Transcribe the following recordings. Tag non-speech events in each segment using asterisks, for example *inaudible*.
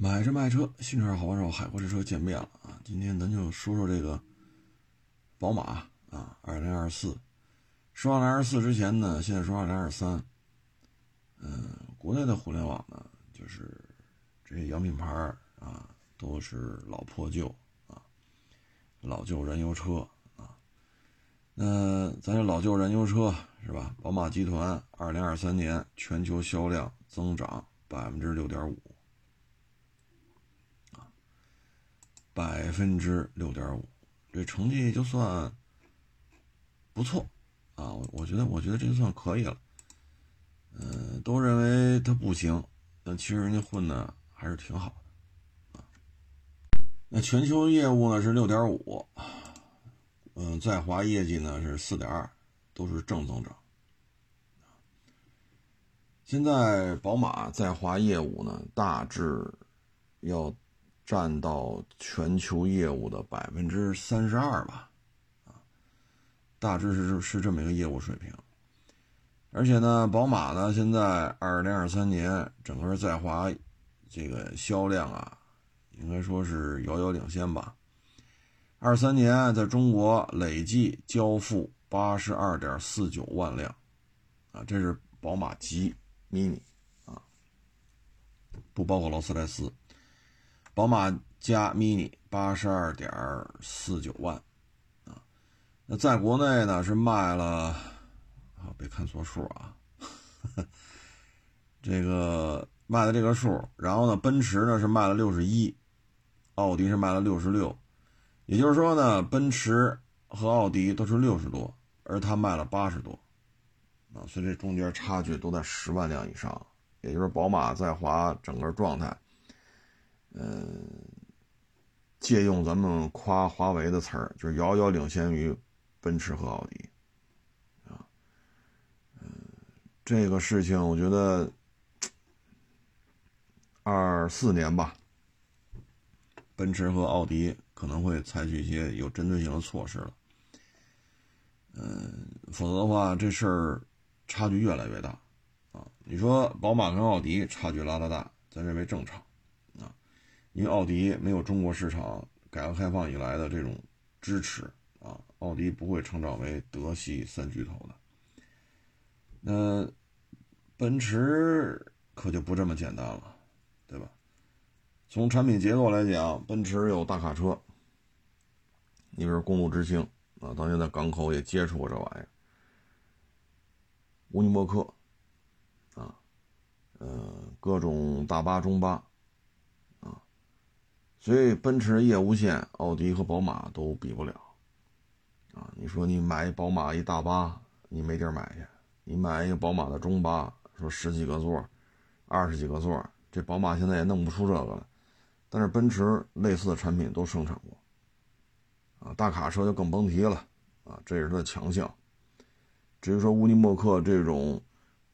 买车卖车，新车好帮手，海阔试车见面了啊！今天咱就说说这个宝马啊，二零二四。说二零二四之前呢，现在说二零二三。嗯，国内的互联网呢，就是这些洋品牌啊，都是老破旧啊，老旧燃油车啊。那咱这老旧燃油车是吧？宝马集团二零二三年全球销量增长百分之六点五。百分之六点五，这成绩就算不错啊！我我觉得，我觉得这就算可以了。嗯，都认为他不行，但其实人家混的还是挺好的啊。那全球业务呢是六点五，嗯，在华业绩呢是四点二，都是正增长。现在宝马在华业务呢，大致要。占到全球业务的百分之三十二吧，啊，大致是是这么一个业务水平。而且呢，宝马呢现在二零二三年整个在华这个销量啊，应该说是遥遥领先吧。二三年在中国累计交付八十二点四九万辆，啊，这是宝马 G Mini 啊，不包括劳斯莱斯。宝马加 Mini 八十二点四九万，啊，那在国内呢是卖了，啊，别看错数啊，*laughs* 这个卖的这个数，然后呢，奔驰呢是卖了六十一，奥迪是卖了六十六，也就是说呢，奔驰和奥迪都是六十多，而它卖了八十多，啊，所以这中间差距都在十万辆以上，也就是宝马在华整个状态。嗯，借用咱们夸华为的词儿，就是遥遥领先于奔驰和奥迪，啊，嗯，这个事情我觉得二四年吧，奔驰和奥迪可能会采取一些有针对性的措施了，嗯，否则的话这事儿差距越来越大，啊，你说宝马跟奥迪差距拉得大，咱认为正常。因为奥迪没有中国市场改革开放以来的这种支持啊，奥迪不会成长为德系三巨头的。那奔驰可就不这么简单了，对吧？从产品结构来讲，奔驰有大卡车，你比如公路之星啊，当年在港口也接触过这玩意儿，乌尼莫克啊，呃，各种大巴、中巴。所以奔驰业务线，奥迪和宝马都比不了，啊，你说你买宝马一大巴，你没地儿买去；你买一个宝马的中巴，说十几个座，二十几个座，这宝马现在也弄不出这个了。但是奔驰类似的产品都生产过，啊，大卡车就更甭提了，啊，这也是它的强项。至于说乌尼莫克这种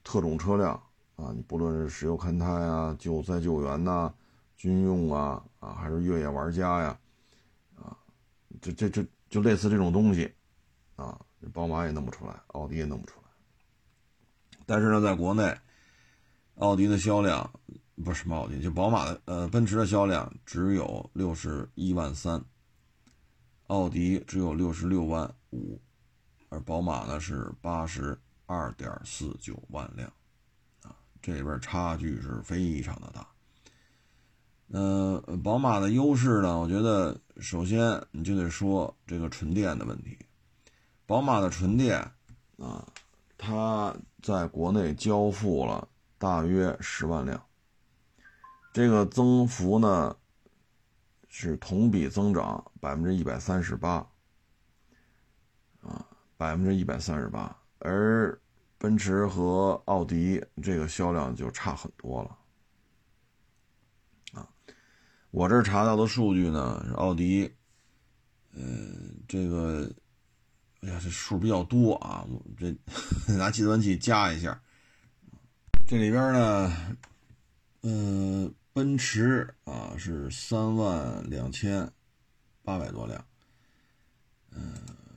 特种车辆，啊，你不论是石油勘探啊、救灾救援呐。军用啊啊，还是越野玩家呀，啊，这这这就类似这种东西，啊，宝马也弄不出来，奥迪也弄不出来。但是呢，在国内，奥迪的销量不是什么奥迪，就宝马的呃奔驰的销量只有六十一万三，奥迪只有六十六万五，而宝马呢是八十二点四九万辆，啊，这里边差距是非常的大。呃，宝马的优势呢？我觉得首先你就得说这个纯电的问题。宝马的纯电啊，它在国内交付了大约十万辆，这个增幅呢是同比增长百分之一百三十八，啊，百分之一百三十八，而奔驰和奥迪这个销量就差很多了。我这查到的数据呢是，奥迪，嗯，这个，哎呀，这数比较多啊，我这 *laughs* 拿计算器加一下，这里边呢，嗯，奔驰啊是三万两千八百多辆，嗯，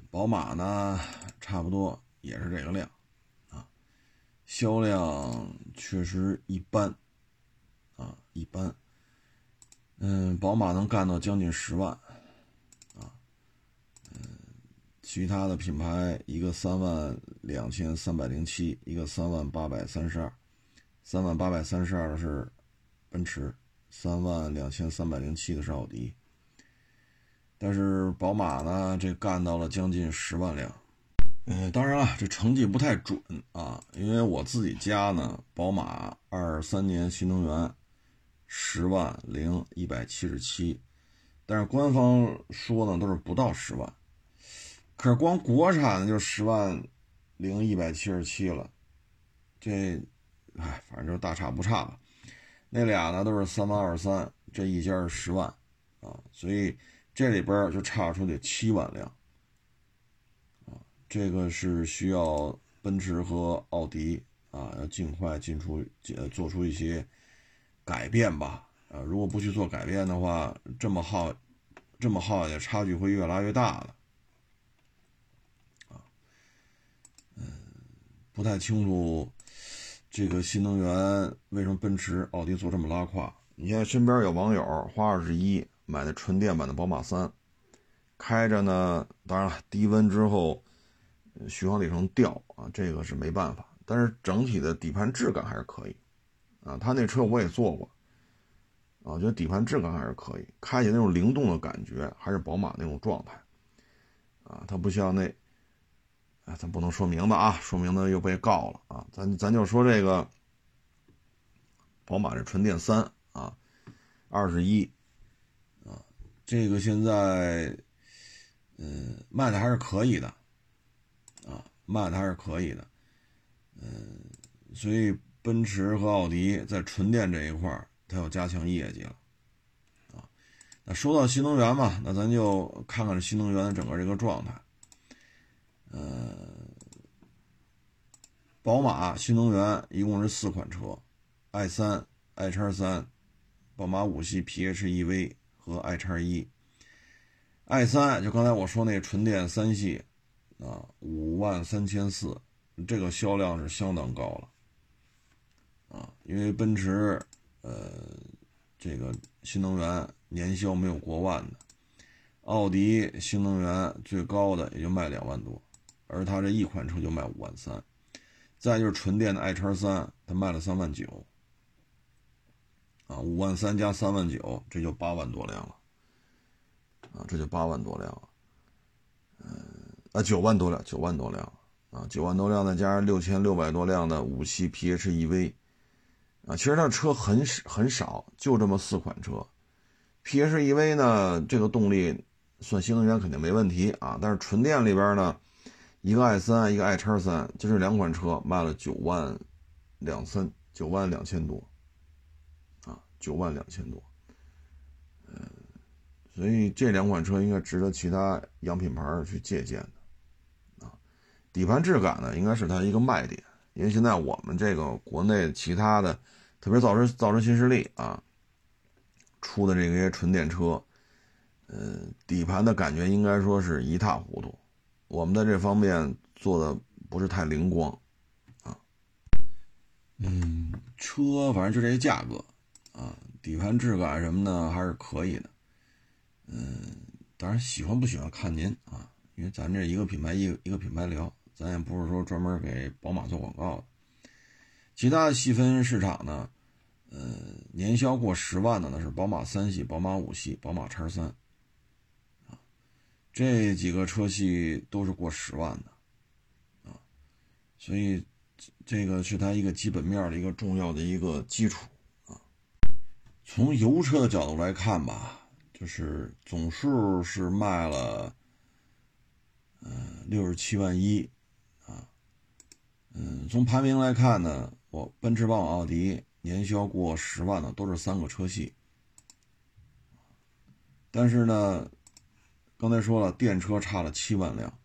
宝马呢差不多也是这个量，啊，销量确实一般，啊，一般。嗯，宝马能干到将近十万，啊，嗯，其他的品牌一个三万两千三百零七，一个三万八百三十二，三万八百三十二是奔驰，三万两千三百零七的是奥迪，但是宝马呢，这干到了将近十万辆。嗯，当然了，这成绩不太准啊，因为我自己家呢，宝马二三年新能源十万零一百七十七，但是官方说呢都是不到十万，可是光国产的就十万零一百七十七了，这，哎，反正就大差不差吧。那俩呢都是三万二三，这一家是十万啊，所以这里边就差出得七万辆。啊这个是需要奔驰和奥迪啊，要尽快进出呃做出一些改变吧。啊，如果不去做改变的话，这么耗这么耗下去，差距会越拉越大的。啊，嗯，不太清楚这个新能源为什么奔驰、奥迪做这么拉胯。你看身边有网友花二十一买的纯电版的宝马三，开着呢，当然了，低温之后。续航里程掉啊，这个是没办法，但是整体的底盘质感还是可以，啊，他那车我也坐过，啊，我觉得底盘质感还是可以，开起那种灵动的感觉还是宝马那种状态，啊，它不像那，哎，咱不能说名字啊，说名字又被告了啊，咱咱就说这个，宝马这纯电三啊，二十一，啊，这个现在，嗯，卖的还是可以的。啊卖的还是可以的，嗯，所以奔驰和奥迪在纯电这一块它要加强业绩了，啊，那说到新能源嘛，那咱就看看这新能源的整个这个状态，呃，宝马新能源一共是四款车，i 三、i 叉三、宝马五系 PHEV 和 i 叉一，i 三就刚才我说那纯电三系。啊，五万三千四，这个销量是相当高了，啊，因为奔驰，呃，这个新能源年销没有过万的，奥迪新能源最高的也就卖两万多，而它这一款车就卖五万三，再就是纯电的 i 叉三，它卖了三万九，啊，五万三加三万九，这就八万多辆了，啊，这就八万多辆了，嗯。啊，九万多辆，九万多辆啊，九万多辆再加上六千六百多辆的五系 PHEV，啊，其实它车很很少，就这么四款车。PHEV 呢，这个动力算新能源肯定没问题啊，但是纯电里边呢，一个 i 三，一个 i 叉三，就这两款车卖了九万两三，九万两千多，啊，九万两千多，嗯，所以这两款车应该值得其他洋品牌去借鉴的啊。底盘质感呢，应该是它一个卖点，因为现在我们这个国内其他的，特别造车造车新势力啊，出的这些纯电车，呃，底盘的感觉应该说是一塌糊涂，我们在这方面做的不是太灵光，啊，嗯，车反正就这些价格，啊，底盘质感什么的还是可以的，嗯，当然喜欢不喜欢看您啊，因为咱这一个品牌一一个品牌聊。咱也不是说专门给宝马做广告的，其他细分市场呢，呃，年销过十万的呢是宝马三系、宝马五系、宝马叉三，啊，这几个车系都是过十万的，啊，所以这个是它一个基本面的一个重要的一个基础啊。从油车的角度来看吧，就是总数是卖了，嗯，六十七万一。啊嗯，从排名来看呢，我奔驰、宝马、奥迪年销过十万的都是三个车系，但是呢，刚才说了，电车差了七万辆。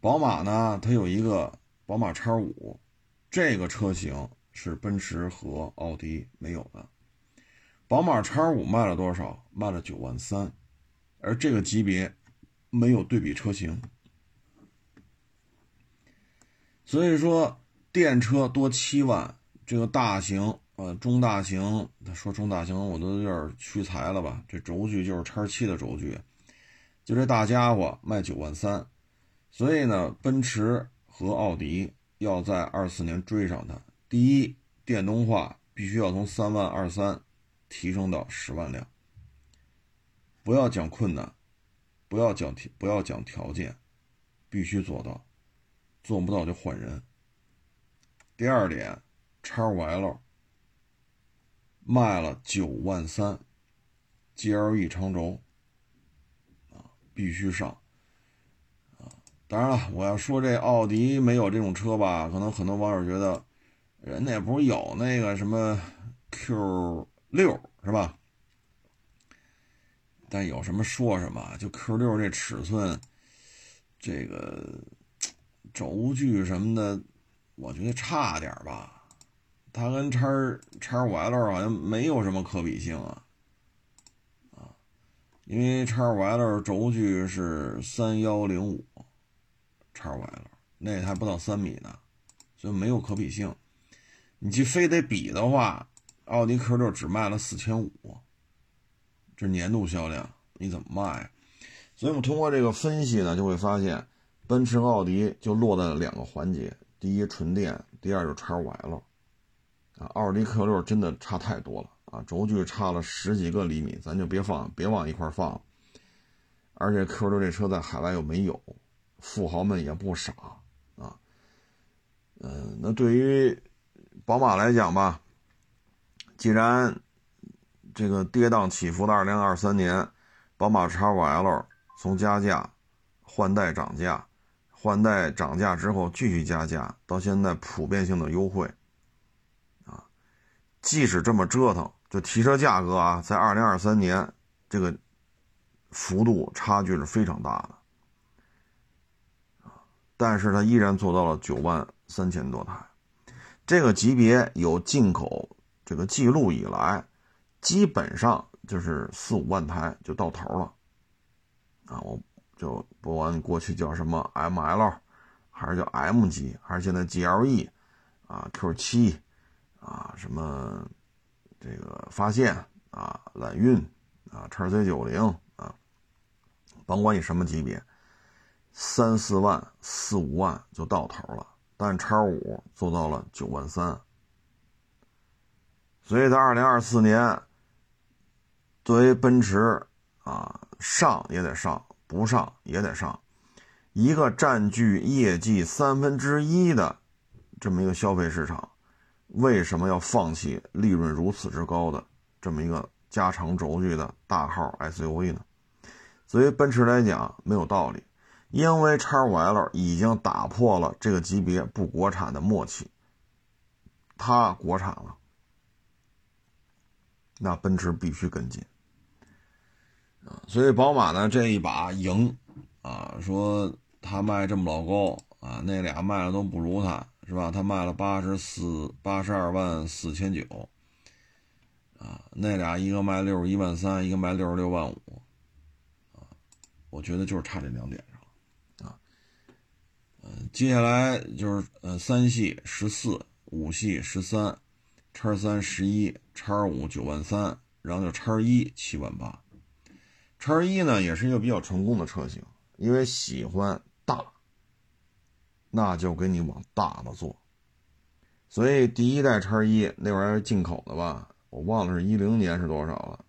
宝马呢，它有一个宝马叉五，这个车型是奔驰和奥迪没有的。宝马叉五卖了多少？卖了九万三，而这个级别没有对比车型。所以说，电车多七万，这个大型呃，中大型，他说中大型我都有点屈才了吧？这轴距就是叉七的轴距，就这大家伙卖九万三，所以呢，奔驰和奥迪要在二四年追上它。第一，电动化必须要从三万二三提升到十万辆，不要讲困难，不要讲，不要讲条件，必须做到，做不到就换人。第二点，叉五 L。卖了九万三，GLE 长轴啊，必须上啊！当然了，我要说这奥迪没有这种车吧，可能很多网友觉得，人家不是有那个什么 Q 六是吧？但有什么说什么，就 Q 六这尺寸，这个轴距什么的，我觉得差点吧。它跟叉叉五 L 好像没有什么可比性啊，啊，因为叉五 L 轴距是三幺零五，叉五 L 那还不到三米呢，所以没有可比性。你去非得比的话，奥迪 Q 六只卖了四千五，这年度销量你怎么卖？所以我们通过这个分析呢，就会发现，奔驰奥迪就落在了两个环节：第一纯电，第二就叉五 L。啊，奥迪 Q 六真的差太多了啊，轴距差了十几个厘米，咱就别放，别往一块放。而且 Q 六这车在海外又没有，富豪们也不傻啊。嗯，那对于宝马来讲吧，既然这个跌宕起伏的2023年，宝马 X5L 从加价换代涨价，换代涨价之后继续加价，到现在普遍性的优惠。啊即使这么折腾，就提车价格啊，在二零二三年，这个幅度差距是非常大的但是它依然做到了九万三千多台，这个级别有进口这个记录以来，基本上就是四五万台就到头了啊！我就不管过去叫什么 ML，还是叫 M 级，还是现在 GLE 啊 Q 七。啊，什么这个发现啊，揽运啊，叉 C 九零啊，甭管你什么级别，三四万、四五万就到头了。但叉五做到了九万三，所以在二零二四年，作为奔驰啊，上也得上，不上也得上，一个占据业绩三分之一的这么一个消费市场。为什么要放弃利润如此之高的这么一个加长轴距的大号 SUV 呢？作为奔驰来讲，没有道理，因为 X5L 已经打破了这个级别不国产的默契，它国产了，那奔驰必须跟进啊！所以宝马呢这一把赢啊，说他卖这么老高啊，那俩卖的都不如他。是吧？他卖了八十四八十二万四千九，啊，那俩一个卖六十一万三，一个卖六十六万五，啊，我觉得就是差这两点上，啊，嗯，接下来就是呃三系十四，五系十三，叉三十一，叉五九万三，然后就叉一七万八，叉一呢也是一个比较成功的车型，因为喜欢大。那就给你往大了做，所以第一代叉一那玩意儿进口的吧，我忘了是一零年是多少了，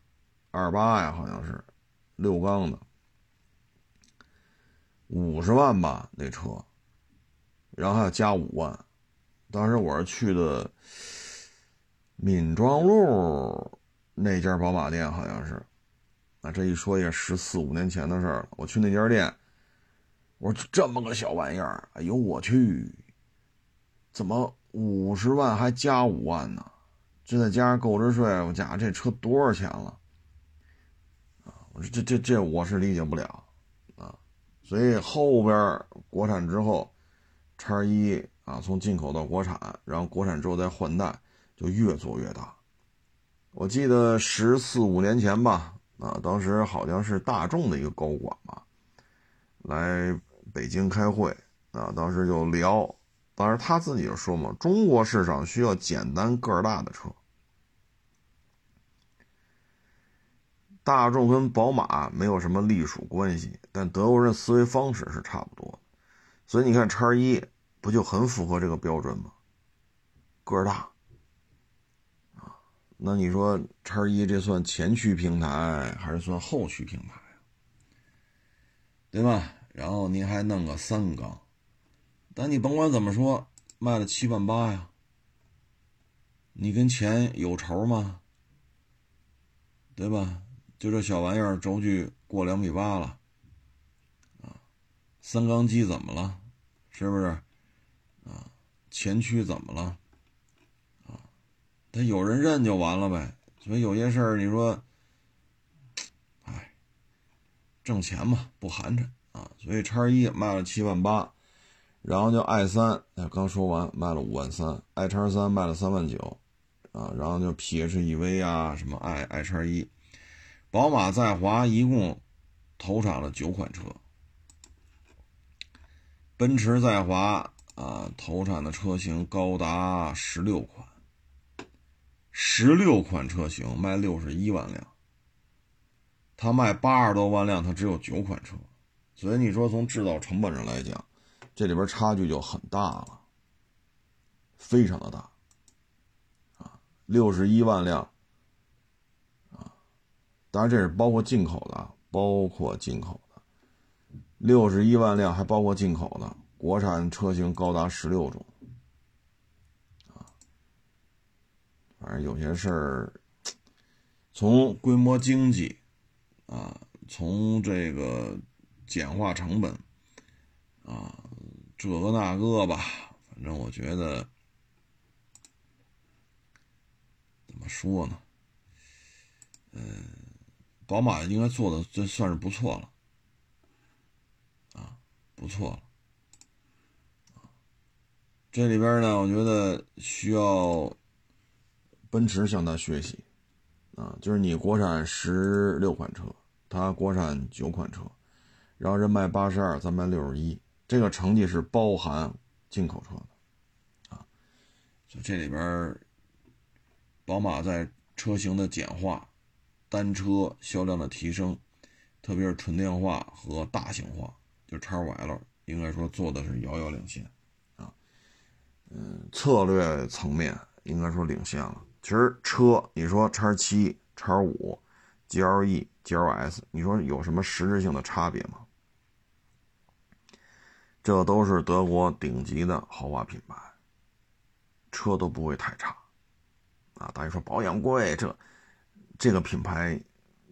二八呀好像是，六缸的，五十万吧那车，然后还要加五万，当时我是去的闵庄路那家宝马店，好像是，啊这一说也十四五年前的事儿了，我去那家店。我说这么个小玩意儿，哎呦我去，怎么五十万还加五万呢？这再加上购置税，我讲这车多少钱了？啊，我说这这这我是理解不了啊。所以后边国产之后，叉一啊从进口到国产，然后国产之后再换代，就越做越大。我记得十四五年前吧，啊当时好像是大众的一个高管吧来北京开会啊当时就聊当时他自己就说嘛中国市场需要简单个儿大的车。大众跟宝马没有什么隶属关系但德国人思维方式是差不多所以你看叉一不就很符合这个标准吗？个儿大。那你说叉一这算前驱平台还是算后驱平台对吧？然后您还弄个三缸，但你甭管怎么说，卖了七万八呀，你跟钱有仇吗？对吧？就这小玩意儿，轴距过两米八了，啊，三缸机怎么了？是不是？啊，前驱怎么了？他有人认就完了呗。所以有些事儿，你说，哎，挣钱嘛，不寒碜啊。所以叉一卖了七万八，然后就 i 三，哎，刚说完卖了五万三，i 叉三卖了三万九，啊，然后就 PHEV 啊，什么 i i 叉一。宝马在华一共投产了九款车，奔驰在华啊投产的车型高达十六款，十六款车型卖六十一万辆，它卖八十多万辆，它只有九款车，所以你说从制造成本上来讲，这里边差距就很大了，非常的大。啊，六十一万辆。啊当然，这是包括进口的，包括进口的，六十一万辆还包括进口的，国产车型高达十六种，啊，反正有些事儿，从规模经济，啊，从这个简化成本，啊，这个那个吧，反正我觉得，怎么说呢，嗯。宝马应该做的这算是不错了，啊，不错了，这里边呢，我觉得需要奔驰向他学习，啊，就是你国产十六款车，他国产九款车，然后人卖八十二，咱卖六十一，这个成绩是包含进口车的，啊，就这里边，宝马在车型的简化。单车销量的提升，特别是纯电化和大型化，就叉 YL 应该说做的是遥遥领先啊。嗯，策略层面应该说领先了。其实车，你说叉七、叉五、GLE、GLS，你说有什么实质性的差别吗？这都是德国顶级的豪华品牌，车都不会太差啊。大家说保养贵，这。这个品牌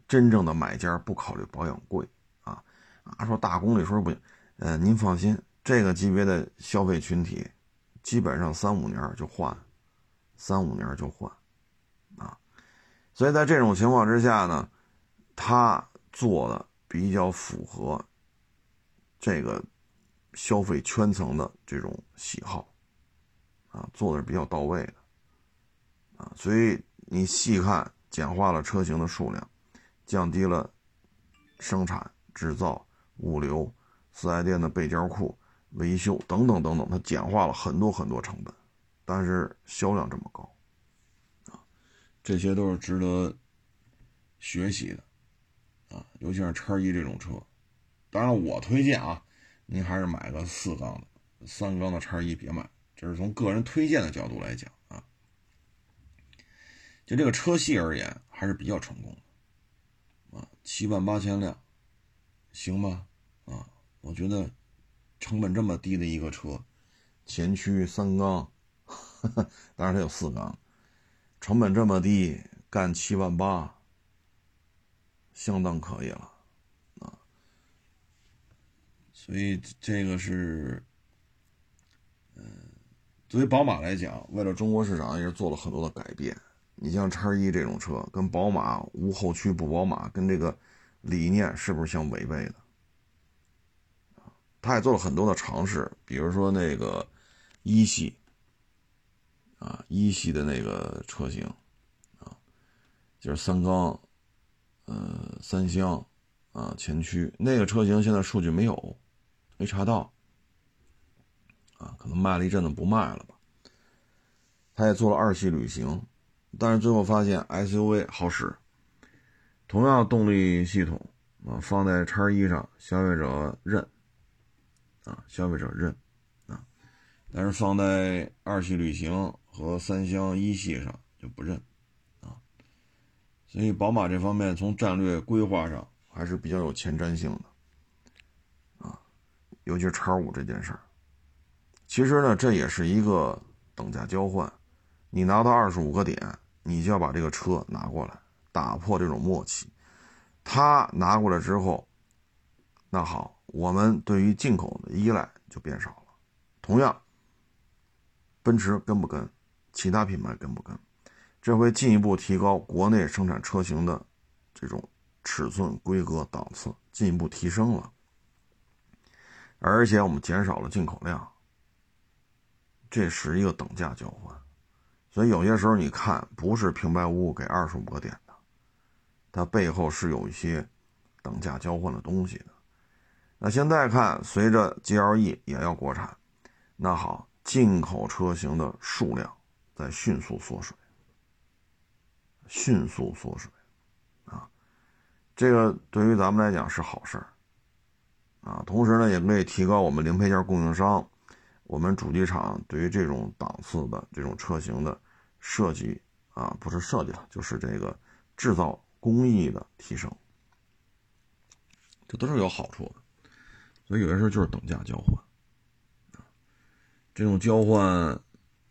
真正的买家不考虑保养贵啊啊，说大公里数不行，呃，您放心，这个级别的消费群体基本上三五年就换，三五年就换啊，所以在这种情况之下呢，他做的比较符合这个消费圈层的这种喜好啊，做的是比较到位的啊，所以你细看。简化了车型的数量，降低了生产、制造、物流、四 S 店的备件库、维修等等等等，它简化了很多很多成本，但是销量这么高，啊，这些都是值得学习的，啊，尤其是叉一这种车，当然我推荐啊，您还是买个四缸的，三缸的叉一别买，这是从个人推荐的角度来讲啊。就这个车系而言，还是比较成功的，啊，七万八千辆，行吧，啊，我觉得成本这么低的一个车，前驱三缸，*laughs* 当然它有四缸，成本这么低，干七万八，相当可以了，啊，所以这个是，嗯，作为宝马来讲，为了中国市场也是做了很多的改变。你像叉一这种车，跟宝马无后驱不宝马，跟这个理念是不是相违背的？他也做了很多的尝试，比如说那个一系啊，一系的那个车型啊，就是三缸，呃，三厢啊，前驱那个车型，现在数据没有，没查到啊，可能卖了一阵子不卖了吧。他也做了二系旅行。但是最后发现 SUV 好使，同样动力系统啊，放在叉一上，消费者认啊，消费者认啊，但是放在二系旅行和三厢一系上就不认啊。所以宝马这方面从战略规划上还是比较有前瞻性的啊，尤其是叉五这件事儿。其实呢，这也是一个等价交换。你拿到二十五个点，你就要把这个车拿过来，打破这种默契。他拿过来之后，那好，我们对于进口的依赖就变少了。同样，奔驰跟不跟，其他品牌跟不跟，这会进一步提高国内生产车型的这种尺寸、规格、档次，进一步提升了。而且我们减少了进口量。这是一个等价交换，所以有些时候你看不是平白无故给二十五个点的，它背后是有一些等价交换的东西的。那现在看，随着 GLE 也要国产，那好，进口车型的数量在迅速缩水，迅速缩水啊，这个对于咱们来讲是好事儿啊，同时呢也可以提高我们零配件供应商。我们主机厂对于这种档次的这种车型的设计啊，不是设计了，就是这个制造工艺的提升，这都是有好处的。所以有些时候就是等价交换这种交换，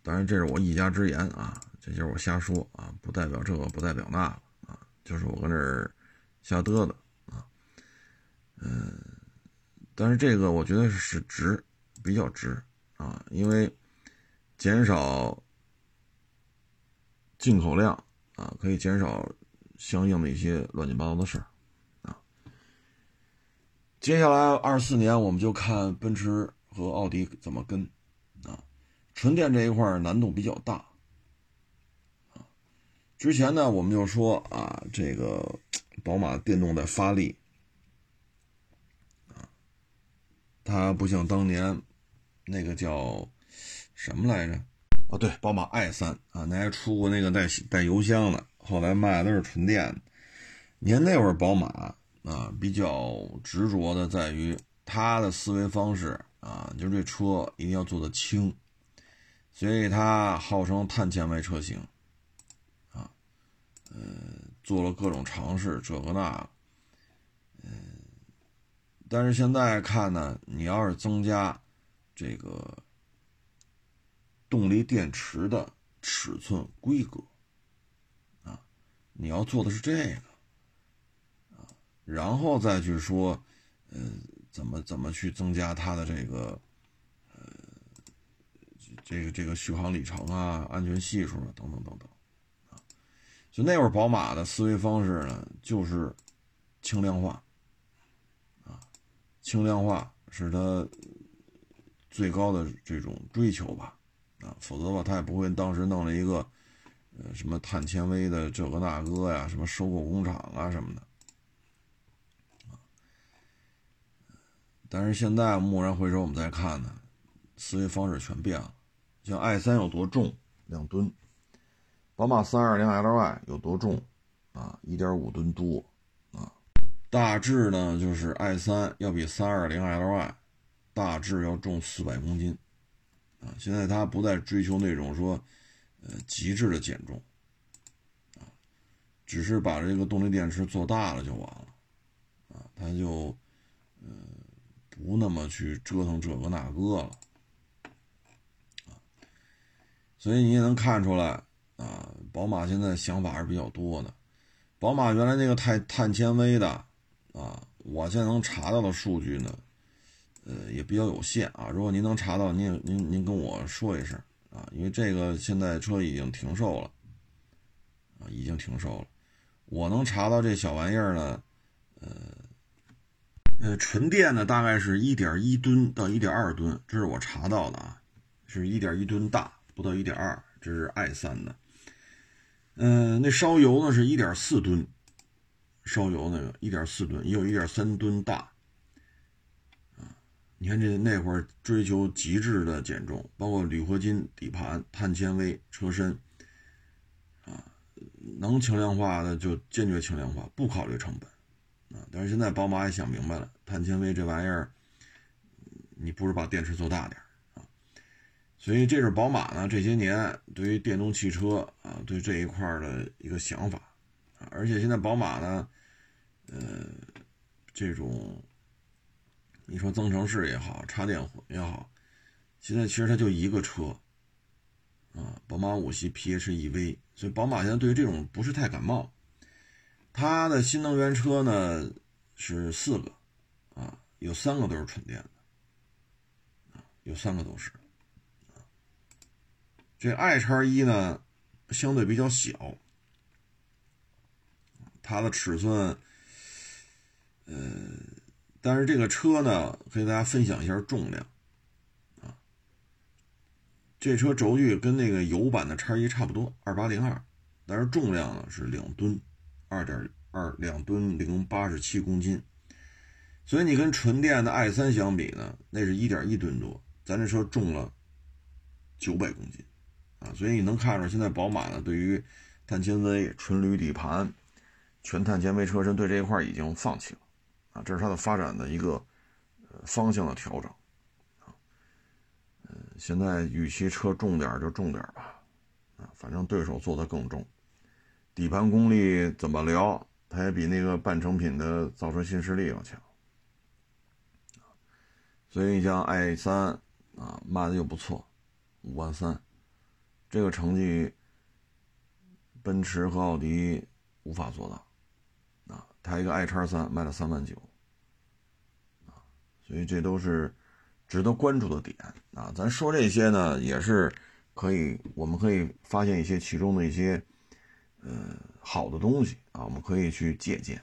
当然这是我一家之言啊，这就是我瞎说啊，不代表这个，不代表那个啊，就是我搁这儿瞎嘚嘚啊。嗯，但是这个我觉得是值，比较值。啊，因为减少进口量啊，可以减少相应的一些乱七八糟的事儿啊。接下来二四年，我们就看奔驰和奥迪怎么跟。纯电这一块难度比较大啊。之前呢，我们就说啊，这个宝马电动的发力啊，它不像当年。那个叫什么来着？哦，对，宝马 i 三啊，那还出过那个带带油箱的，后来卖的都是纯电。你看那会儿宝马啊，比较执着的在于它的思维方式啊，就是这车一定要做的轻，所以它号称碳纤维车型啊，嗯，做了各种尝试，这个那，嗯，但是现在看呢，你要是增加。这个动力电池的尺寸规格啊，你要做的是这个啊，然后再去说，呃，怎么怎么去增加它的这个，这个这个续航里程啊、安全系数啊等等等等啊，就那会儿宝马的思维方式呢，就是轻量化啊，轻量化是它。最高的这种追求吧，啊，否则的话他也不会当时弄了一个，呃，什么碳纤维的这个那个呀，什么收购工厂啊什么的，啊，但是现在蓦然回首，我们再看呢，思维方式全变了。像 i 三有多重，两吨；宝马三二零 Ly 有多重，啊，一点五吨多，啊，大致呢就是 i 三要比三二零 Ly。大致要重四百公斤，啊，现在他不再追求那种说，呃，极致的减重，啊，只是把这个动力电池做大了就完了，啊，他就，呃，不那么去折腾这个那个了，所以你也能看出来，啊，宝马现在想法还是比较多的，宝马原来那个碳碳纤维的，啊，我现在能查到的数据呢。呃，也比较有限啊。如果您能查到，您您您跟我说一声啊，因为这个现在车已经停售了啊，已经停售了。我能查到这小玩意儿呢，呃呃，纯电的大概是一点一吨到一点二吨，这是我查到的啊，是一点一吨大，不到一点二，这是 i 三的。嗯，那烧油呢是一点四吨，烧油那个一点四吨，也有一点三吨大。你看这那会儿追求极致的减重，包括铝合金底盘、碳纤维车身，啊，能轻量化的就坚决轻量化，不考虑成本啊。但是现在宝马也想明白了，碳纤维这玩意儿，你不如把电池做大点。所以这是宝马呢这些年对于电动汽车啊对这一块的一个想法啊。而且现在宝马呢，呃，这种你说增程式也好，插电混也好，现在其实它就一个车。啊，宝马五系 PHEV，所以宝马现在对于这种不是太感冒。它的新能源车呢是四个，啊，有三个都是纯电的，啊，有三个都是。这 i 叉一呢相对比较小，它的尺寸，呃，但是这个车呢，跟大家分享一下重量。啊这车轴距跟那个油版的叉一差不多，二八零二，但是重量呢是两吨，二点二两吨零八十七公斤，所以你跟纯电的 i 三相比呢，那是一点一吨多，咱这车重了九百公斤啊，所以你能看出现在宝马呢对于碳纤维、纯铝底盘、全碳纤维车身对这一块已经放弃了啊，这是它的发展的一个方向的调整嗯。现在与其车重点就重点吧，啊，反正对手做的更重，底盘功力怎么聊，它也比那个半成品的造车新势力要强，所以你像 i 三啊卖的又不错，五万三，这个成绩，奔驰和奥迪无法做到，啊，它一个 i 叉三卖了三万九，啊，所以这都是。值得关注的点啊，咱说这些呢，也是可以，我们可以发现一些其中的一些呃好的东西啊，我们可以去借鉴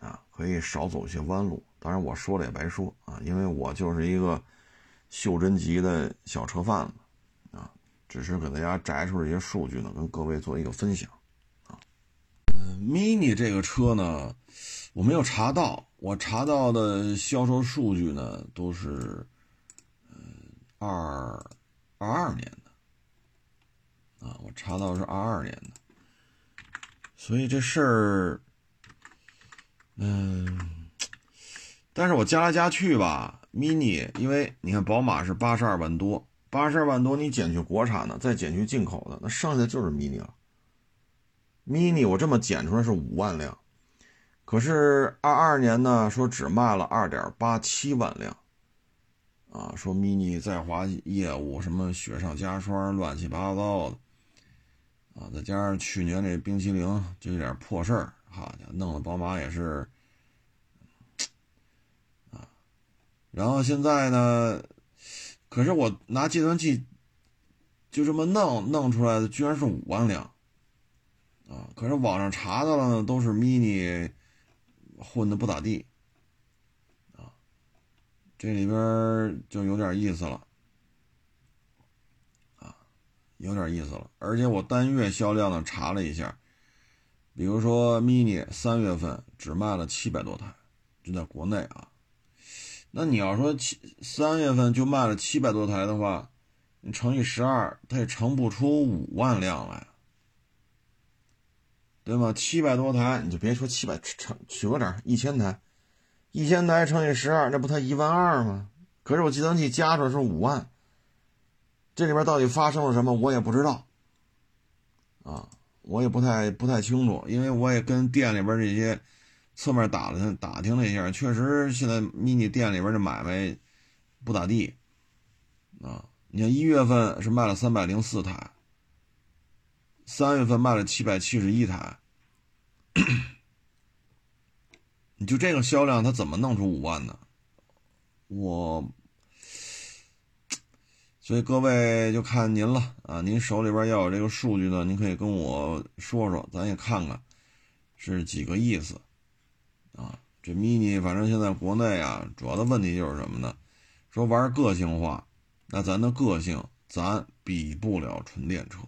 啊，可以少走一些弯路。当然我说了也白说啊，因为我就是一个袖珍级的小车贩子，只是给大家摘出这些数据呢，跟各位做一个分享啊。，mini 这个车呢，我没有查到，我查到的销售数据呢都是。二二二年的啊，我查到是二二年的，所以这事儿，嗯，但是我加来加去吧，mini，因为你看宝马是八十二万多，八十二万多你减去国产的，再减去进口的，那剩下的就是 mini 了。mini 我这么减出来是五万辆，可是二二年呢，说只卖了二点八七万辆。啊，说 mini 在华业务什么雪上加霜，乱七八糟的，啊，再加上去年这冰淇淋就有点破事儿，好家，弄得宝马也是，*tsk* 啊，然后现在呢，可是我拿计算器就这么弄弄出来的，居然是五万辆，啊，可是网上查到了呢，都是 mini 混的不咋地。啊这里边就有点意思了，啊，有点意思了。而且我单月销量呢查了一下，比如说 mini 三月份只卖了七百多台，就在国内啊。那你要说七三月份就卖了七百多台的话，你乘以十二，它也乘不出五万辆来，对吗？七百多台，你就别说七百，乘取个点，一千台。一千台乘以十二，那不才一万二吗？可是我计算器加出来是五万，这里边到底发生了什么，我也不知道，啊，我也不太不太清楚，因为我也跟店里边这些侧面打了打听了一下，确实现在 mini 店里边的买卖不咋地，啊，你看一月份是卖了三百零四台，三月份卖了七百七十一台。你就这个销量，他怎么弄出五万呢？我，所以各位就看您了啊！您手里边要有这个数据呢，您可以跟我说说，咱也看看是几个意思啊。这 mini 反正现在国内啊，主要的问题就是什么呢？说玩个性化，那咱的个性咱比不了纯电车，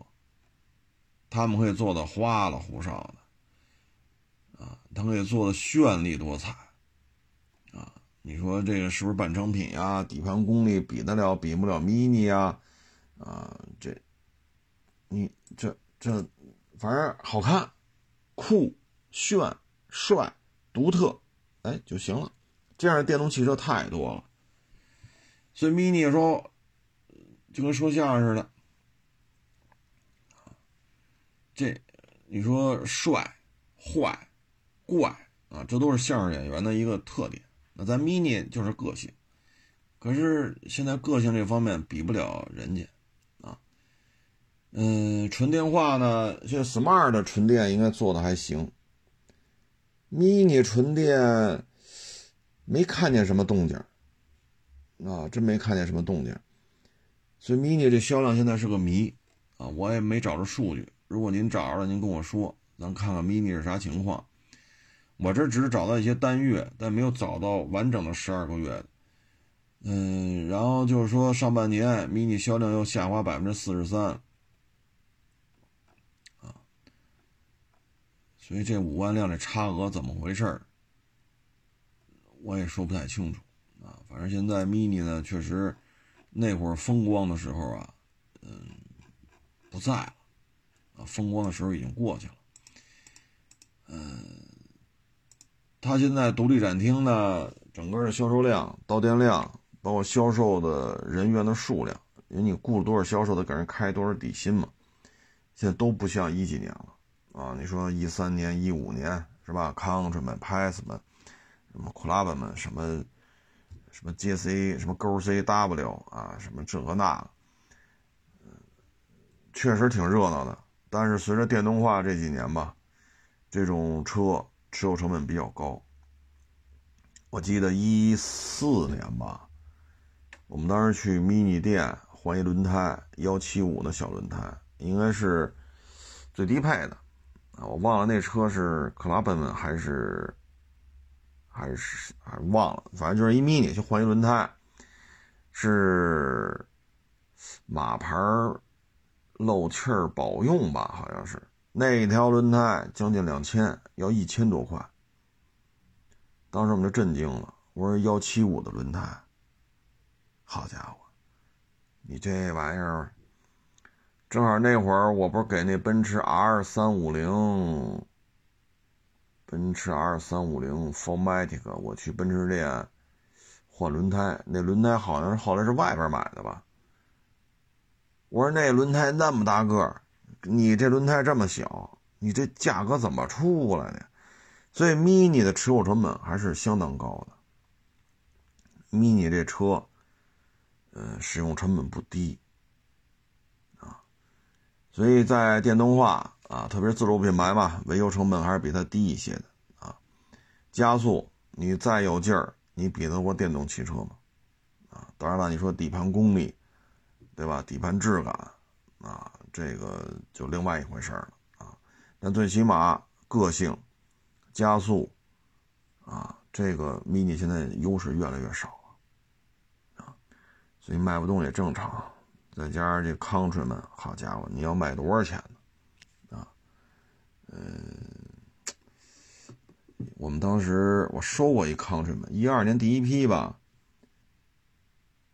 他们可以做的花里胡哨的。啊，它可以做的绚丽多彩，啊，你说这个是不是半成品呀？底盘功力比得了，比不了 mini 呀？啊，这，你这这反正好看、酷、炫、帅、独特，哎就行了。这样的电动汽车太多了，所以 mini 说就跟说相声似的，这你说帅、坏、怪啊，这都是相声演员的一个特点。那咱 mini 就是个性，可是现在个性这方面比不了人家。嗯，纯电化呢？现在 smart 的纯电应该做的还行。Mini 纯电没看见什么动静啊，真没看见什么动静。所以 mini 这销量现在是个谜啊，我也没找着数据。如果您找着了，您跟我说，咱看看 mini 是啥情况。我这只是找到一些单月，但没有找到完整的十二个月。嗯，然后就是说上半年 mini 销量又下滑百分之四十三。所以这五万辆这差额怎么回事我也说不太清楚啊。反正现在 mini 呢，确实那会儿风光的时候啊，嗯，不在了啊，风光的时候已经过去了。嗯，它现在独立展厅呢，整个的销售量、到店量，包括销售的人员的数量，因为你雇了多少销售的，给人开多少底薪嘛，现在都不像一几年了。啊，你说一三年、一五年是吧？Country 们、Pass 们、什么 Clubman、什么什么 JC、什么勾 CW 啊，什么这个那个，确实挺热闹的。但是随着电动化这几年吧，这种车持有成本比较高。我记得一四年吧，我们当时去 Mini 店换一轮胎，幺七五的小轮胎，应该是最低配的。啊，我忘了那车是克拉本本还是还是还忘了，反正就是一 mini 就换一轮胎，是马牌漏气儿保用吧，好像是那条轮胎将近两千，要一千多块。当时我们就震惊了，我说幺七五的轮胎，好家伙，你这玩意儿。正好那会儿，我不是给那奔驰 R 三五零，奔驰 R 三五零 Formatic，我去奔驰店换轮胎，那轮胎好像是后来是外边买的吧？我说那轮胎那么大个儿你这轮胎这么小，你这价格怎么出来的？所以 Mini 的持有成本还是相当高的。Mini 这车，嗯，使用成本不低。所以在电动化啊，特别是自主品牌嘛，维修成本还是比它低一些的啊。加速你再有劲儿，你比得过电动汽车吗？啊，当然了，你说底盘功力，对吧？底盘质感啊，这个就另外一回事了啊。但最起码个性、加速啊，这个 mini 现在优势越来越少了啊，所以卖不动也正常。再加上这 Countryman，，好家伙，你要卖多少钱呢？啊，嗯，我们当时我收过一 Countryman，，一二年第一批吧，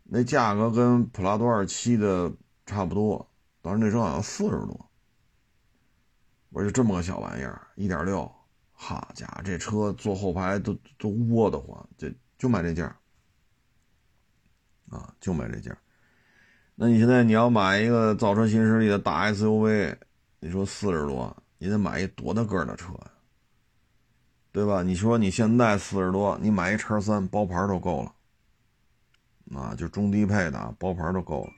那价格跟普拉多二七的差不多，当时那车好像四十多。我就这么个小玩意儿，一点六，好家伙，这车坐后排都都窝得慌，就就买这价，啊，就买这价。那你现在你要买一个造车新势力的大 SUV，你说四十多，你得买一多大个的车呀？对吧？你说你现在四十多，你买一叉三包牌都够了，啊，就中低配的包牌都够了，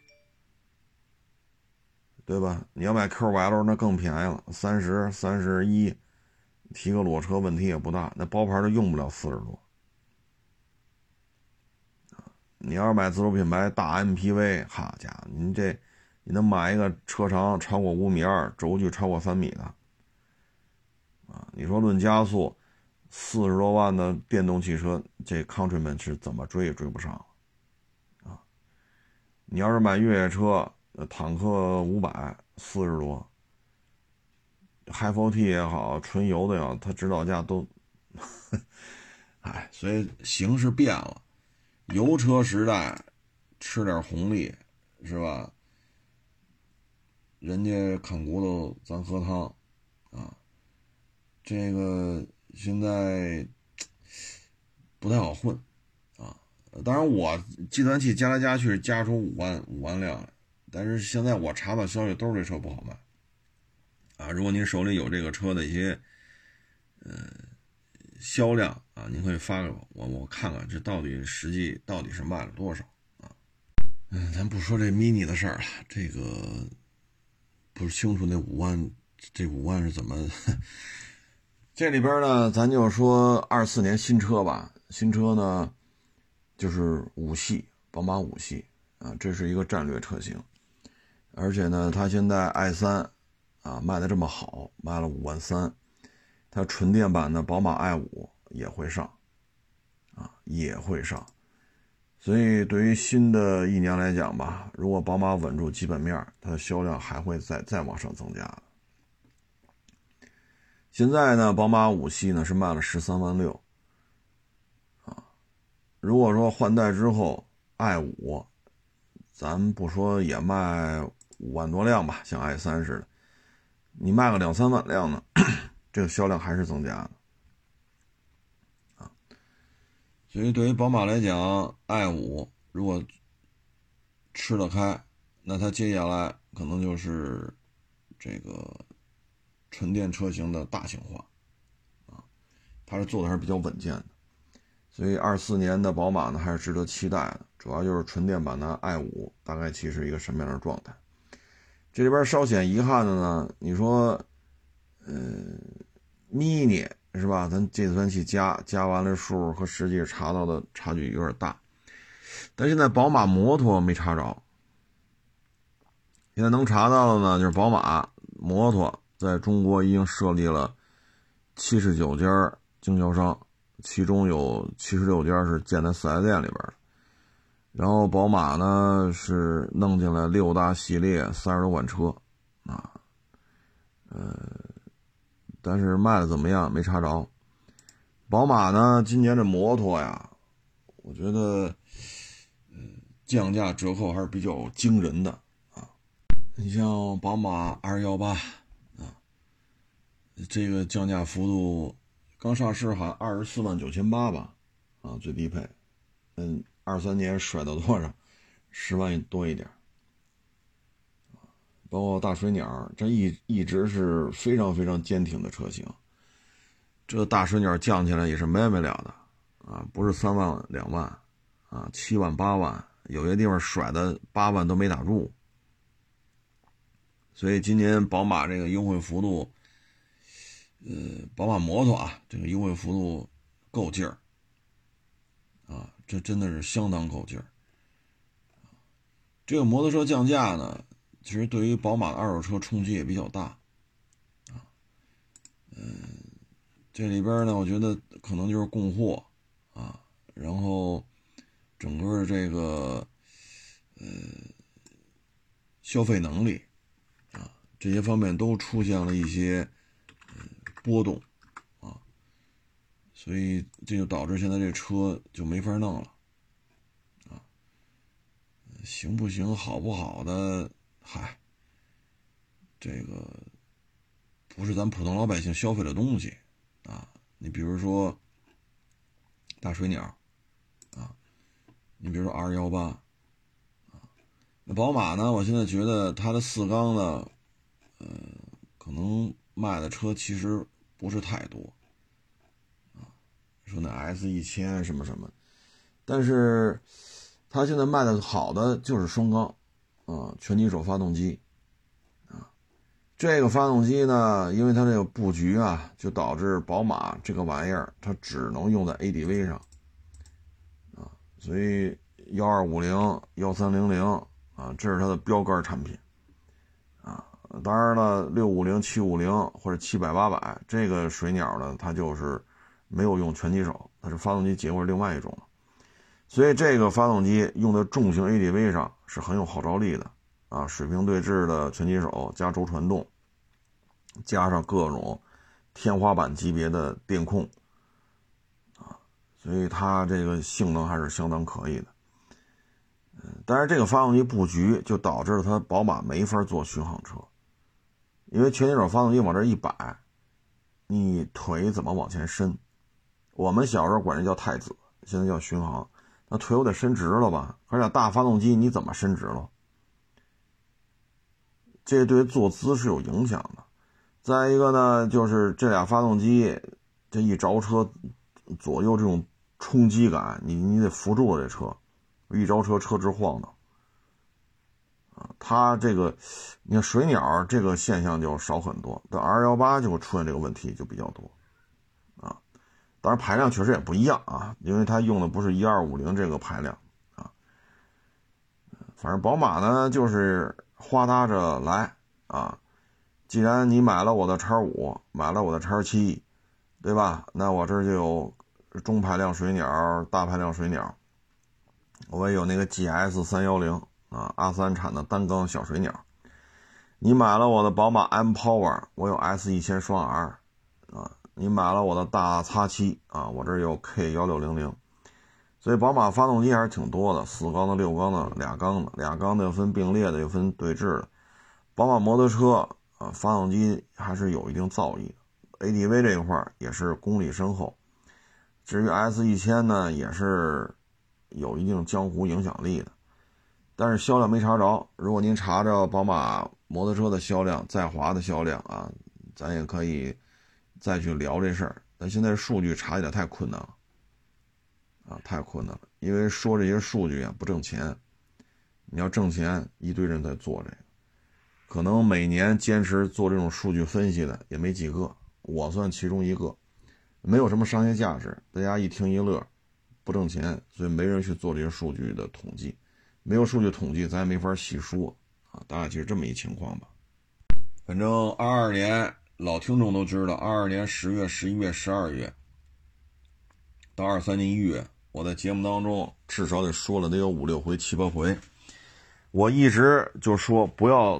对吧？你要买 QL 那更便宜了，三十三十一，提个裸车问题也不大，那包牌都用不了四十多。你要是买自主品牌大 MPV，好家伙，你这你能买一个车长超过五米二、轴距超过三米的啊？你说论加速，四十多万的电动汽车，这 Countryman 是怎么追也追不上啊？你要是买越野车，坦克五百四十多，Hi4T 也好，纯油的也好，它指导价都，*laughs* 哎，所以形势变了。油车时代，吃点红利，是吧？人家啃骨头，咱喝汤，啊，这个现在不太好混啊。当然，我计算器加来加去加出五万五万辆来，但是现在我查到消息都是这车不好卖啊。如果您手里有这个车的一些呃销量啊，您可以发给我，我我看看这到底实际到底是卖了多少啊。嗯，咱不说这 mini 的事儿了，这个不清楚那五万这五万是怎么。这里边呢，咱就说二四年新车吧，新车呢。就是五系，宝马五系啊，这是一个战略车型，而且呢，它现在 i 三啊卖的这么好，卖了五万三，它纯电版的宝马 i 五也会上，啊也会上，所以对于新的一年来讲吧，如果宝马稳住基本面，它的销量还会再再往上增加。现在呢，宝马五系呢是卖了十三万六。啊如果说换代之后，i 五，咱不说也卖五万多辆吧，像 i 三似的，你卖个两三万辆呢，这个销量还是增加的，啊，所以对于宝马来讲，i 五如果吃得开，那它接下来可能就是这个纯电车型的大型化，啊，它是做的还是比较稳健的。所以二四年的宝马呢，还是值得期待的。主要就是纯电版的 i 五，大概其实一个什么样的状态？这里边稍显遗憾的呢，你说，嗯，mini 是吧？咱计算器加加完了数和实际查到的差距有点大。但现在宝马摩托没查着，现在能查到的呢，就是宝马摩托在中国已经设立了七十九家经销商。其中有七十六家是建在四 S 店里边的，然后宝马呢是弄进来六大系列三十多款车，啊，呃，但是卖的怎么样没查着。宝马呢今年这摩托呀，我觉得，嗯，降价折扣还是比较惊人的啊。你像宝马二幺八啊，这个降价幅度。刚上市好像二十四万九千八吧，啊，最低配，嗯，二三年甩到多少？十万多一点，包括大水鸟，这一一直是非常非常坚挺的车型。这大水鸟降起来也是没完没了的，啊，不是三万两万，啊，七万八万，有些地方甩的八万都没打住。所以今年宝马这个优惠幅度。呃，宝马摩托啊，这个优惠幅度够劲儿啊，这真的是相当够劲儿。这个摩托车降价呢，其实对于宝马的二手车冲击也比较大啊。嗯，这里边呢，我觉得可能就是供货啊，然后整个这个呃消费能力啊这些方面都出现了一些。波动，啊，所以这就导致现在这车就没法弄了，啊，行不行，好不好的，嗨，这个不是咱普通老百姓消费的东西，啊，你比如说大水鸟，啊，你比如说 R 幺八，啊，那宝马呢，我现在觉得它的四缸呢，呃，可能。卖的车其实不是太多，啊，说那 S 一千什么什么，但是它现在卖的好的就是双缸，啊，全机手发动机，啊，这个发动机呢，因为它这个布局啊，就导致宝马这个玩意儿它只能用在 ADV 上，啊，所以幺二五零、幺三零零啊，这是它的标杆产品啊。当然了，六五零、七五零或者七百、八百这个水鸟呢，它就是没有用拳击手，它是发动机结构是另外一种，所以这个发动机用在重型 ADV 上是很有号召力的啊！水平对置的拳击手加轴传动，加上各种天花板级别的电控啊，所以它这个性能还是相当可以的。嗯，但是这个发动机布局就导致了它宝马没法做巡航车。因为全金属发动机往这一摆，你腿怎么往前伸？我们小时候管这叫太子，现在叫巡航。那腿我得伸直了吧？而且大发动机你怎么伸直了？这对坐姿是有影响的。再一个呢，就是这俩发动机这一着车，左右这种冲击感，你你得扶住这车，一着车车直晃荡。啊，它这个你看水鸟这个现象就少很多，但 R 幺八就会出现这个问题就比较多。当然排量确实也不一样啊，因为它用的不是一二五零这个排量啊。反正宝马呢就是哗嗒着来啊。既然你买了我的叉五，买了我的叉七，对吧？那我这就有中排量水鸟、大排量水鸟，我也有那个 GS 三幺零啊，阿三产的单缸小水鸟。你买了我的宝马 M Power，我有 S 一千双 R 啊。你买了我的大叉七啊，我这有 K 幺六零零，所以宝马发动机还是挺多的，四缸的、六缸的、俩缸的，俩缸的又分并列的，又分对置的。宝马摩托车啊，发动机还是有一定造诣的，ADV 这一块也是功力深厚。至于 S 一千呢，也是有一定江湖影响力的，但是销量没查着。如果您查着宝马摩托车的销量，在华的销量啊，咱也可以。再去聊这事儿，但现在数据查起来太困难了，啊，太困难了。因为说这些数据啊不挣钱，你要挣钱，一堆人在做这个，可能每年坚持做这种数据分析的也没几个，我算其中一个，没有什么商业价值，大家一听一乐，不挣钱，所以没人去做这些数据的统计，没有数据统计，咱也没法细说啊，大概就是这么一情况吧。反正二二年。老听众都知道，二二年十月、十一月、十二月到二三年一月，我在节目当中至少得说了得有五六回、七八回。我一直就说不要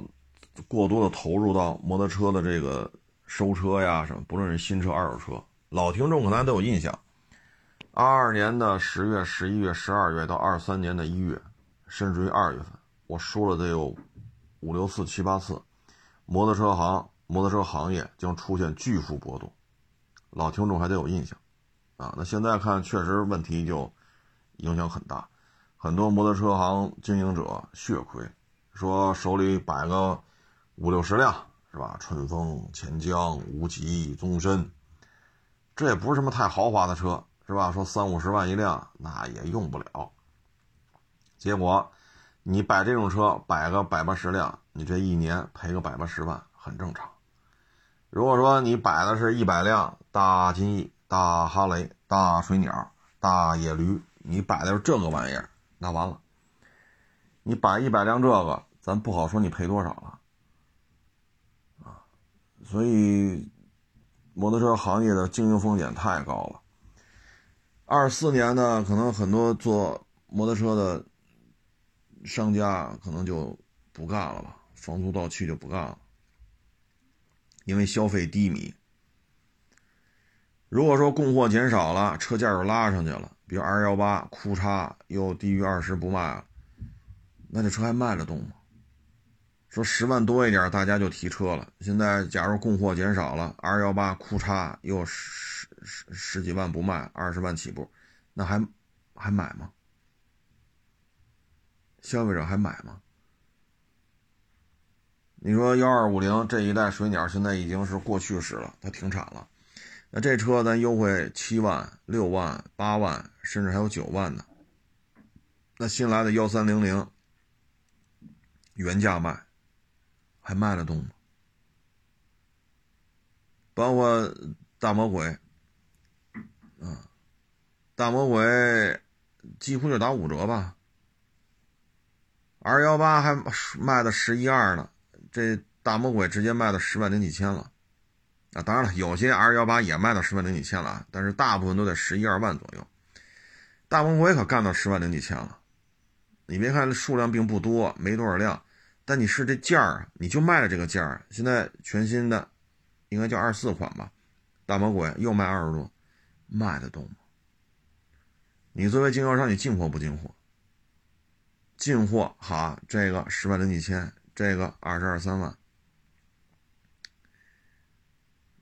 过多的投入到摩托车的这个收车呀什么，不论是新车、二手车。老听众可能都有印象，二二年的十月、十一月、十二月到二三年的一月，甚至于二月份，我说了得有五六次、七八次，摩托车行。摩托车行业将出现巨幅波动，老听众还得有印象，啊，那现在看确实问题就影响很大，很多摩托车行经营者血亏，说手里摆个五六十辆是吧？春风、钱江、无极、宗申，这也不是什么太豪华的车是吧？说三五十万一辆，那也用不了。结果你摆这种车摆个百八十辆，你这一年赔个百八十万很正常。如果说你摆的是一百辆大金翼、大哈雷、大水鸟、大野驴，你摆的是这个玩意儿，那完了。你摆一百辆这个，咱不好说你赔多少了啊。所以，摩托车行业的经营风险太高了。二四年呢，可能很多做摩托车的商家可能就不干了吧，房租到期就不干了。因为消费低迷，如果说供货减少了，车价又拉上去了，比如二幺八库叉又低于二十不卖了，那这车还卖得动吗？说十万多一点，大家就提车了。现在假如供货减少了二幺八库叉又十十十几万不卖，二十万起步，那还还买吗？消费者还买吗？你说幺二五零这一代水鸟现在已经是过去式了，它停产了。那这车咱优惠七万、六万、八万，甚至还有九万呢。那新来的幺三零零原价卖，还卖得动吗？包括大魔鬼，啊，大魔鬼几乎就打五折吧。二幺八还卖的十一二呢。这大魔鬼直接卖到十万零几千了，啊，当然了，有些 R 幺八也卖到十万零几千了啊，但是大部分都在十一二万左右。大魔鬼可干到十万零几千了，你别看数量并不多，没多少辆，但你是这价儿，你就卖了这个价儿。现在全新的，应该叫二四款吧，大魔鬼又卖二十多，卖得动吗？你作为经销商，你进货不进货？进货好，这个十万零几千。这个二十二三万，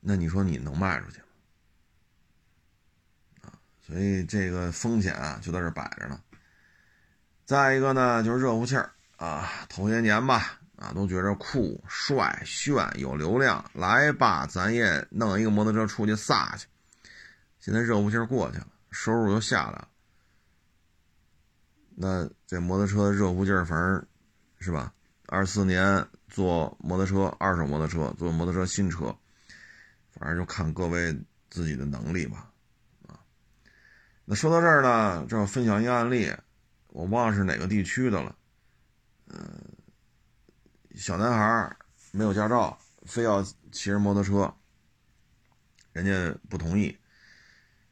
那你说你能卖出去吗？啊，所以这个风险啊就在这摆着呢。再一个呢，就是热乎气儿啊，头些年吧，啊，都觉着酷、帅、炫、有流量，来吧，咱也弄一个摩托车出去撒去。现在热乎气儿过去了，收入又下来了，那这摩托车热乎劲儿，反正，是吧？二四年做摩托车，二手摩托车，做摩托车新车，反正就看各位自己的能力吧，啊。那说到这儿呢，正好分享一个案例。我忘了是哪个地区的了，嗯，小男孩没有驾照，非要骑着摩托车，人家不同意。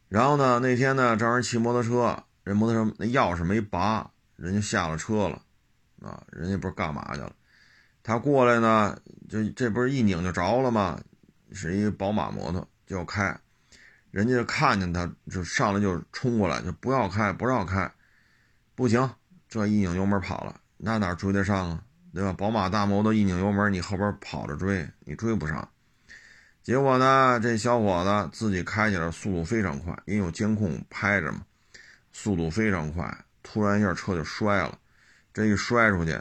然后呢，那天呢，正好骑摩托车，人摩托车那钥匙没拔，人家下了车了，啊，人家不是干嘛去了。他过来呢，就这不是一拧就着了吗？是一宝马摩托就要开，人家看见他就上来就冲过来，就不要开，不让开。不行，这一拧油门跑了，那哪追得上啊？对吧？宝马大摩托一拧油门，你后边跑着追，你追不上。结果呢，这小伙子自己开起来速度非常快，因为有监控拍着嘛，速度非常快。突然一下车就摔了，这一摔出去，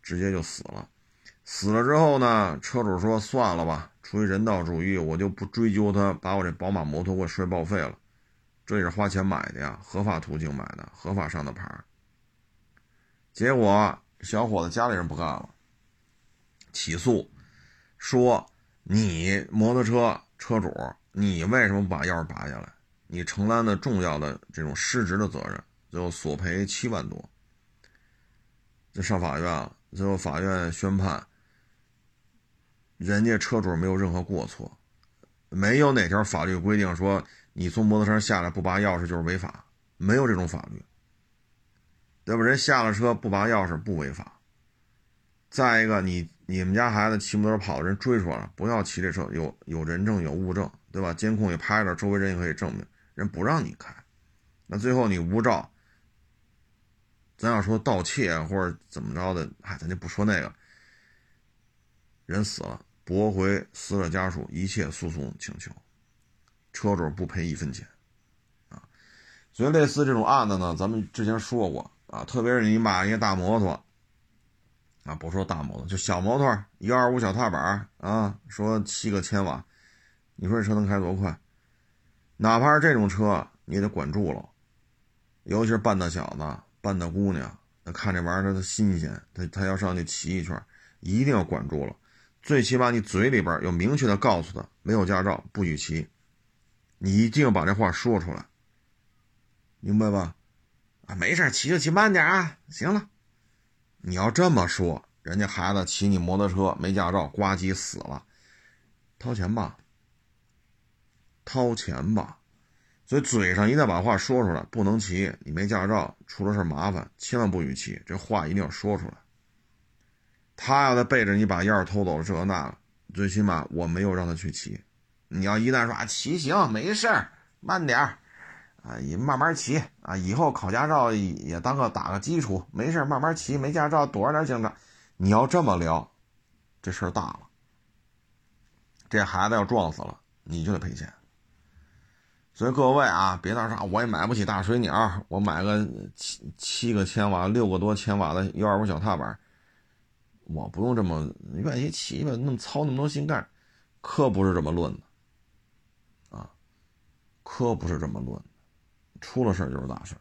直接就死了。死了之后呢，车主说：“算了吧，出于人道主义，我就不追究他，把我这宝马摩托给我摔报废了。”这也是花钱买的呀，合法途径买的，合法上的牌儿结果小伙子家里人不干了，起诉，说你摩托车车主，你为什么不把钥匙拔下来？你承担的重要的这种失职的责任，最后索赔七万多。就上法院了，最后法院宣判，人家车主没有任何过错，没有哪条法律规定说。你从摩托车下来不拔钥匙就是违法，没有这种法律，对吧？人下了车不拔钥匙不违法。再一个，你你们家孩子骑摩托车跑，人追出来了，不要骑这车，有有人证有物证，对吧？监控也拍着，周围人也可以证明，人不让你开。那最后你无照，咱要说盗窃或者怎么着的，哎，咱就不说那个。人死了，驳回死者家属一切诉讼请求。车主不赔一分钱，啊，所以类似这种案子呢，咱们之前说过啊，特别是你买一个大摩托，啊，不说大摩托，就小摩托，一二五小踏板啊，说七个千瓦，你说这车能开多快？哪怕是这种车，你也得管住了，尤其是半大小子、半大姑娘，那看这玩意儿它新鲜，他他要上去骑一圈，一定要管住了，最起码你嘴里边有明确的告诉他，没有驾照不许骑。你一定要把这话说出来，明白吧？啊，没事，骑就骑慢点啊。行了，你要这么说，人家孩子骑你摩托车没驾照，呱唧死了，掏钱吧，掏钱吧。所以嘴上一旦把话说出来，不能骑，你没驾照，出了事麻烦，千万不许骑。这话一定要说出来。他要再背着你把钥匙偷走了，这那个，最起码我没有让他去骑。你要一旦说啊骑行没事儿，慢点儿，啊，你慢慢骑啊，以后考驾照也当个打个基础，没事慢慢骑，没驾照躲着点警察。你要这么聊，这事儿大了。这孩子要撞死了，你就得赔钱。所以各位啊，别到时候我也买不起大水鸟，我买个七七个千瓦、六个多千瓦的幺二五小踏板，我不用这么愿意骑吧，那么操那么多心干，可不是这么论的啊。可不是这么论，出了事就是大事。